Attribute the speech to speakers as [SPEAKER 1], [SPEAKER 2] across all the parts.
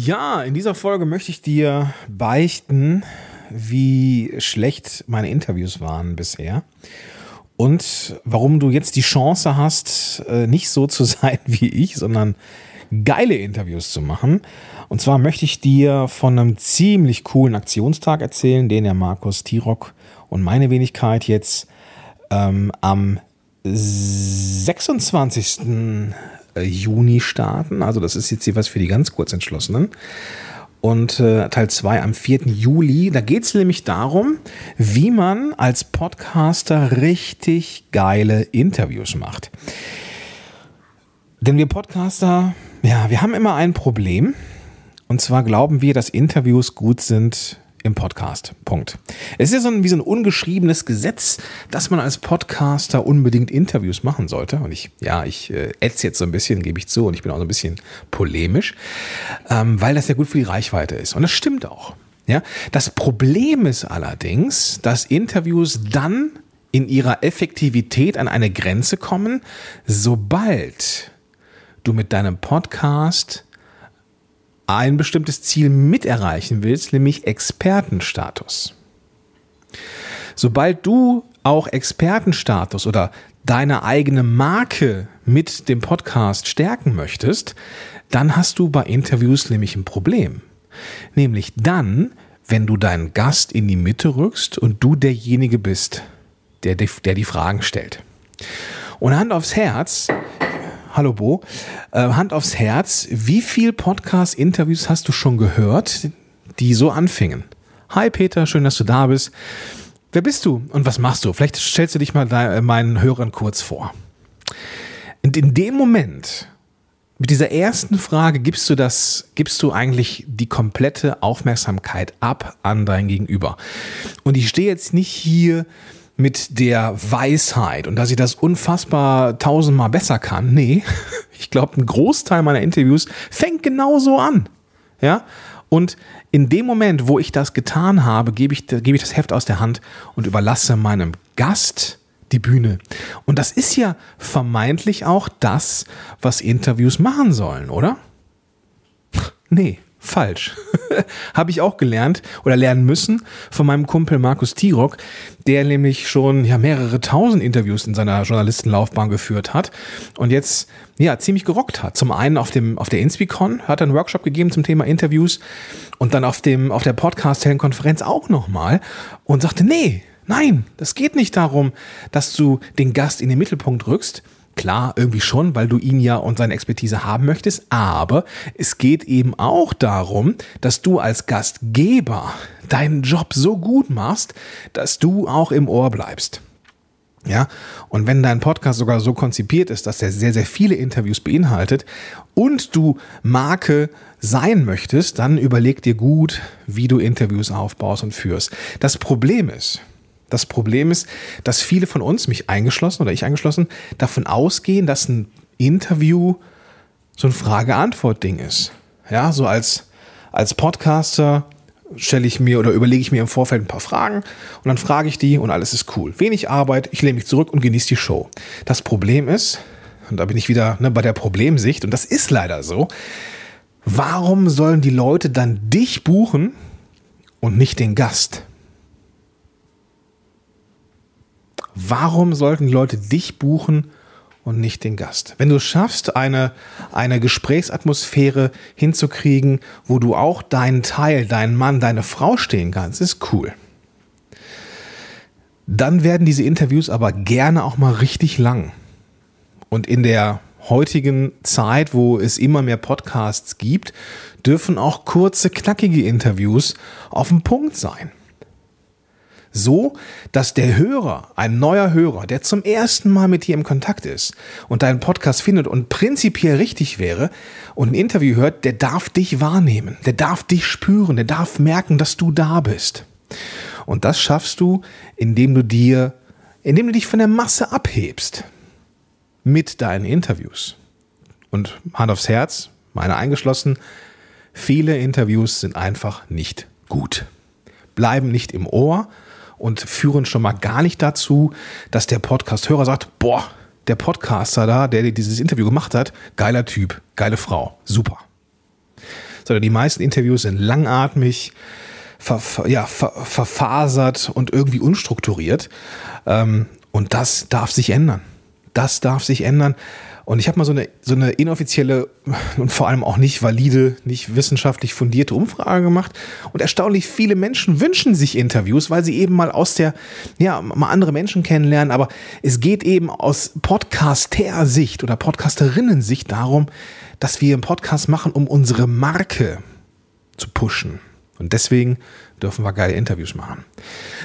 [SPEAKER 1] Ja, in dieser Folge möchte ich dir beichten, wie schlecht meine Interviews waren bisher und warum du jetzt die Chance hast, äh, nicht so zu sein wie ich, sondern geile Interviews zu machen. Und zwar möchte ich dir von einem ziemlich coolen Aktionstag erzählen, den der Markus Tirock und meine Wenigkeit jetzt ähm, am 26. Äh, Juni starten. Also das ist jetzt hier was für die ganz Kurzentschlossenen. Und äh, Teil 2 am 4. Juli. Da geht es nämlich darum, wie man als Podcaster richtig geile Interviews macht. Denn wir Podcaster, ja, wir haben immer ein Problem. Und zwar glauben wir, dass Interviews gut sind, im Podcast. Punkt. Es ist ja so ein, wie so ein ungeschriebenes Gesetz, dass man als Podcaster unbedingt Interviews machen sollte. Und ich, ja, ich äh, ätze jetzt so ein bisschen, gebe ich zu, und ich bin auch so ein bisschen polemisch, ähm, weil das ja gut für die Reichweite ist. Und das stimmt auch. Ja, das Problem ist allerdings, dass Interviews dann in ihrer Effektivität an eine Grenze kommen, sobald du mit deinem Podcast ein bestimmtes Ziel mit erreichen willst, nämlich Expertenstatus. Sobald du auch Expertenstatus oder deine eigene Marke mit dem Podcast stärken möchtest, dann hast du bei Interviews nämlich ein Problem. Nämlich dann, wenn du deinen Gast in die Mitte rückst und du derjenige bist, der, der die Fragen stellt. Und Hand aufs Herz, Hallo Bo. Äh, Hand aufs Herz, wie viel Podcast-Interviews hast du schon gehört, die so anfingen? Hi Peter, schön, dass du da bist. Wer bist du und was machst du? Vielleicht stellst du dich mal äh, meinen Hörern kurz vor. Und in dem Moment, mit dieser ersten Frage gibst du das, gibst du eigentlich die komplette Aufmerksamkeit ab an dein Gegenüber. Und ich stehe jetzt nicht hier mit der Weisheit und dass ich das unfassbar tausendmal besser kann. Nee, ich glaube, ein Großteil meiner Interviews fängt genauso an. Ja, und in dem Moment, wo ich das getan habe, gebe ich, gebe ich das Heft aus der Hand und überlasse meinem Gast die Bühne. Und das ist ja vermeintlich auch das, was Interviews machen sollen, oder? Nee, falsch. Habe ich auch gelernt oder lernen müssen von meinem Kumpel Markus Tirock, der nämlich schon ja, mehrere tausend Interviews in seiner Journalistenlaufbahn geführt hat und jetzt ja ziemlich gerockt hat. Zum einen auf dem auf der Inspicon hat er einen Workshop gegeben zum Thema Interviews und dann auf dem auf der Podcast Konferenz auch nochmal und sagte nee Nein, das geht nicht darum, dass du den Gast in den Mittelpunkt rückst, Klar, irgendwie schon, weil du ihn ja und seine Expertise haben möchtest, aber es geht eben auch darum, dass du als Gastgeber deinen Job so gut machst, dass du auch im Ohr bleibst. Ja, und wenn dein Podcast sogar so konzipiert ist, dass er sehr, sehr viele Interviews beinhaltet und du Marke sein möchtest, dann überleg dir gut, wie du Interviews aufbaust und führst. Das Problem ist, das Problem ist, dass viele von uns, mich eingeschlossen oder ich eingeschlossen, davon ausgehen, dass ein Interview so ein Frage-Antwort-Ding ist. Ja, so als, als Podcaster stelle ich mir oder überlege ich mir im Vorfeld ein paar Fragen und dann frage ich die und alles ist cool. Wenig Arbeit, ich lehne mich zurück und genieße die Show. Das Problem ist, und da bin ich wieder ne, bei der Problemsicht, und das ist leider so, warum sollen die Leute dann dich buchen und nicht den Gast? Warum sollten die Leute dich buchen und nicht den Gast? Wenn du es schaffst, eine, eine Gesprächsatmosphäre hinzukriegen, wo du auch deinen Teil, deinen Mann, deine Frau stehen kannst, ist cool. Dann werden diese Interviews aber gerne auch mal richtig lang. Und in der heutigen Zeit, wo es immer mehr Podcasts gibt, dürfen auch kurze, knackige Interviews auf dem Punkt sein so, dass der Hörer, ein neuer Hörer, der zum ersten Mal mit dir im Kontakt ist und deinen Podcast findet und prinzipiell richtig wäre und ein Interview hört, der darf dich wahrnehmen, der darf dich spüren, der darf merken, dass du da bist. Und das schaffst du, indem du dir, indem du dich von der Masse abhebst mit deinen Interviews. Und Hand aufs Herz, meine eingeschlossen, viele Interviews sind einfach nicht gut. Bleiben nicht im Ohr, und führen schon mal gar nicht dazu, dass der Podcast-Hörer sagt, boah, der Podcaster da, der dieses Interview gemacht hat, geiler Typ, geile Frau, super. sondern die meisten Interviews sind langatmig, ver, ja, ver, verfasert und irgendwie unstrukturiert. Ähm, und das darf sich ändern. Das darf sich ändern. Und ich habe mal so eine, so eine inoffizielle und vor allem auch nicht valide, nicht wissenschaftlich fundierte Umfrage gemacht. Und erstaunlich viele Menschen wünschen sich Interviews, weil sie eben mal aus der, ja, mal andere Menschen kennenlernen. Aber es geht eben aus Podcaster-Sicht oder Podcasterinnen-Sicht darum, dass wir einen Podcast machen, um unsere Marke zu pushen. Und deswegen dürfen wir geile Interviews machen.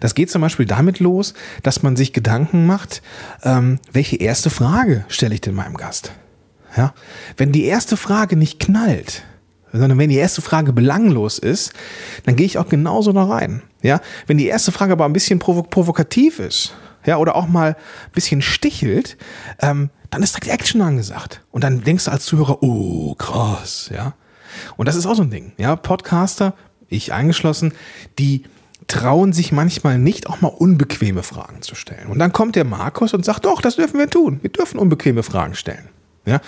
[SPEAKER 1] Das geht zum Beispiel damit los, dass man sich Gedanken macht, ähm, welche erste Frage stelle ich denn meinem Gast? Ja? Wenn die erste Frage nicht knallt, sondern wenn die erste Frage belanglos ist, dann gehe ich auch genauso da rein. Ja? Wenn die erste Frage aber ein bisschen provo provokativ ist, ja, oder auch mal ein bisschen stichelt, ähm, dann ist direkt Action angesagt. Und dann denkst du als Zuhörer, oh, krass, ja. Und das ist auch so ein Ding, ja. Podcaster ich eingeschlossen, die trauen sich manchmal nicht, auch mal unbequeme Fragen zu stellen. Und dann kommt der Markus und sagt, doch, das dürfen wir tun. Wir dürfen unbequeme Fragen stellen. Ja?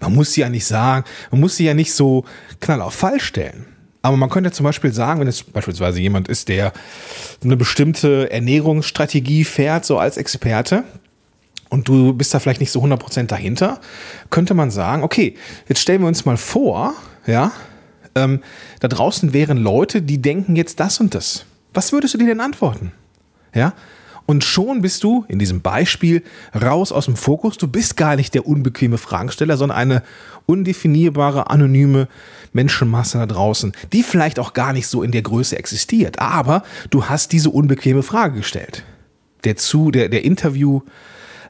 [SPEAKER 1] Man muss sie ja nicht sagen, man muss sie ja nicht so knall auf Fall stellen. Aber man könnte zum Beispiel sagen, wenn es beispielsweise jemand ist, der eine bestimmte Ernährungsstrategie fährt, so als Experte, und du bist da vielleicht nicht so 100% dahinter, könnte man sagen, okay, jetzt stellen wir uns mal vor, ja, ähm, da draußen wären Leute, die denken jetzt das und das. Was würdest du dir denn antworten? Ja? Und schon bist du in diesem Beispiel raus aus dem Fokus. Du bist gar nicht der unbequeme Fragensteller, sondern eine undefinierbare, anonyme Menschenmasse da draußen, die vielleicht auch gar nicht so in der Größe existiert. Aber du hast diese unbequeme Frage gestellt. Der zu, der, der Interview,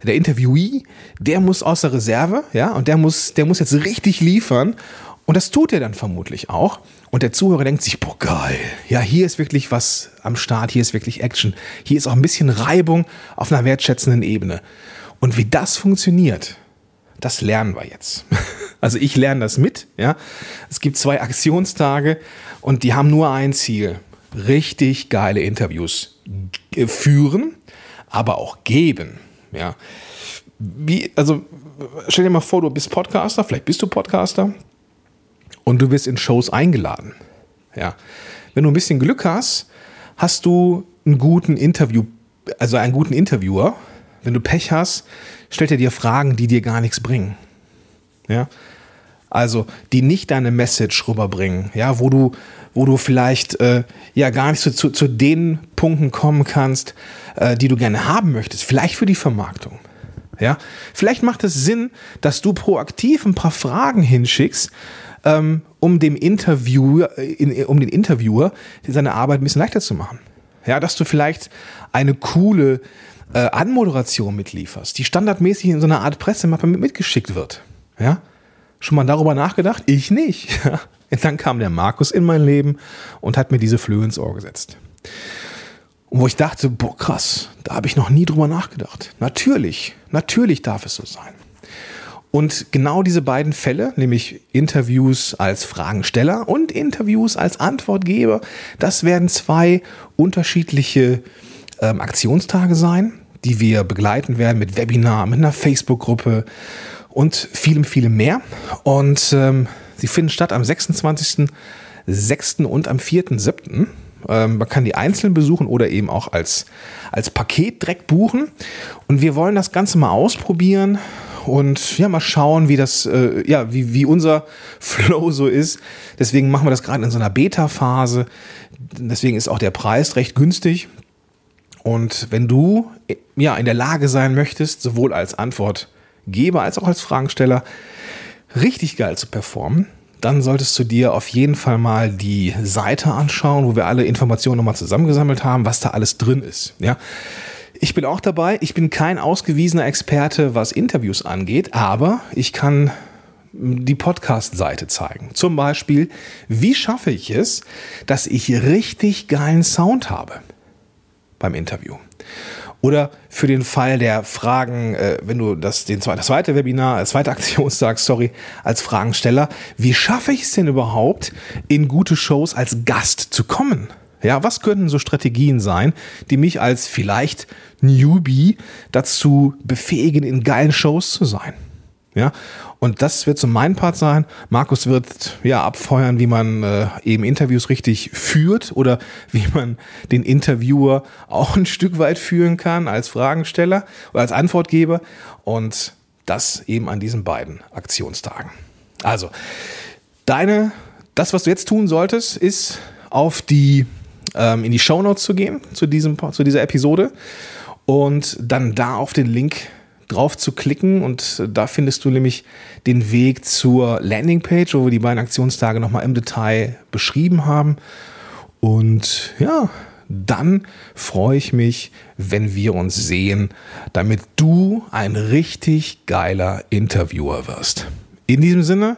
[SPEAKER 1] der Interviewee, der muss aus der Reserve, ja, und der muss, der muss jetzt richtig liefern. Und das tut er dann vermutlich auch. Und der Zuhörer denkt sich, boah, geil. Ja, hier ist wirklich was am Start, hier ist wirklich Action. Hier ist auch ein bisschen Reibung auf einer wertschätzenden Ebene. Und wie das funktioniert, das lernen wir jetzt. Also ich lerne das mit, ja. Es gibt zwei Aktionstage und die haben nur ein Ziel. Richtig geile Interviews führen, aber auch geben, ja. Wie, also stell dir mal vor, du bist Podcaster, vielleicht bist du Podcaster und du wirst in Shows eingeladen. Ja. Wenn du ein bisschen Glück hast, hast du einen guten Interview, also einen guten Interviewer. Wenn du Pech hast, stellt er dir Fragen, die dir gar nichts bringen. Ja. Also, die nicht deine Message rüberbringen, ja, wo du, wo du vielleicht äh, ja gar nicht zu, zu, zu den Punkten kommen kannst, äh, die du gerne haben möchtest, vielleicht für die Vermarktung. Ja, vielleicht macht es Sinn, dass du proaktiv ein paar Fragen hinschickst, ähm, um dem Interviewer, in, um den Interviewer seine Arbeit ein bisschen leichter zu machen. Ja, dass du vielleicht eine coole äh, Anmoderation mitlieferst, die standardmäßig in so einer Art Pressemappe mitgeschickt wird. Ja, schon mal darüber nachgedacht? Ich nicht. Und dann kam der Markus in mein Leben und hat mir diese Flöhe ins Ohr gesetzt. Und wo ich dachte, boah, krass, da habe ich noch nie drüber nachgedacht. Natürlich, natürlich darf es so sein. Und genau diese beiden Fälle, nämlich Interviews als Fragensteller und Interviews als Antwortgeber, das werden zwei unterschiedliche ähm, Aktionstage sein, die wir begleiten werden mit Webinar, mit einer Facebook-Gruppe und vielem, vielem mehr. Und ähm, sie finden statt am 26.06. und am 4.07. Ähm, man kann die einzeln besuchen oder eben auch als, als Paket direkt buchen. Und wir wollen das Ganze mal ausprobieren und ja, mal schauen, wie das, äh, ja, wie, wie unser Flow so ist. Deswegen machen wir das gerade in so einer Beta-Phase. Deswegen ist auch der Preis recht günstig. Und wenn du ja in der Lage sein möchtest, sowohl als Antwortgeber als auch als Fragensteller richtig geil zu performen, dann solltest du dir auf jeden Fall mal die Seite anschauen, wo wir alle Informationen nochmal zusammengesammelt haben, was da alles drin ist. Ja. Ich bin auch dabei. Ich bin kein ausgewiesener Experte, was Interviews angeht, aber ich kann die Podcast-Seite zeigen. Zum Beispiel, wie schaffe ich es, dass ich richtig geilen Sound habe beim Interview? Oder für den Fall der Fragen, äh, wenn du das, den, das zweite Webinar, das zweite Aktionstag, sorry, als Fragensteller, wie schaffe ich es denn überhaupt, in gute Shows als Gast zu kommen? Ja, was könnten so Strategien sein, die mich als vielleicht Newbie dazu befähigen, in geilen Shows zu sein? Ja, und das wird so mein Part sein. Markus wird ja abfeuern, wie man äh, eben Interviews richtig führt oder wie man den Interviewer auch ein Stück weit führen kann als Fragensteller oder als Antwortgeber. Und das eben an diesen beiden Aktionstagen. Also, deine, das, was du jetzt tun solltest, ist auf die, ähm, in die Shownotes zu gehen zu, diesem, zu dieser Episode und dann da auf den Link drauf zu klicken und da findest du nämlich den Weg zur Landingpage, wo wir die beiden Aktionstage nochmal im Detail beschrieben haben. Und ja, dann freue ich mich, wenn wir uns sehen, damit du ein richtig geiler Interviewer wirst. In diesem Sinne,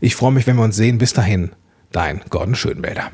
[SPEAKER 1] ich freue mich, wenn wir uns sehen. Bis dahin, dein Gordon Schönwälder.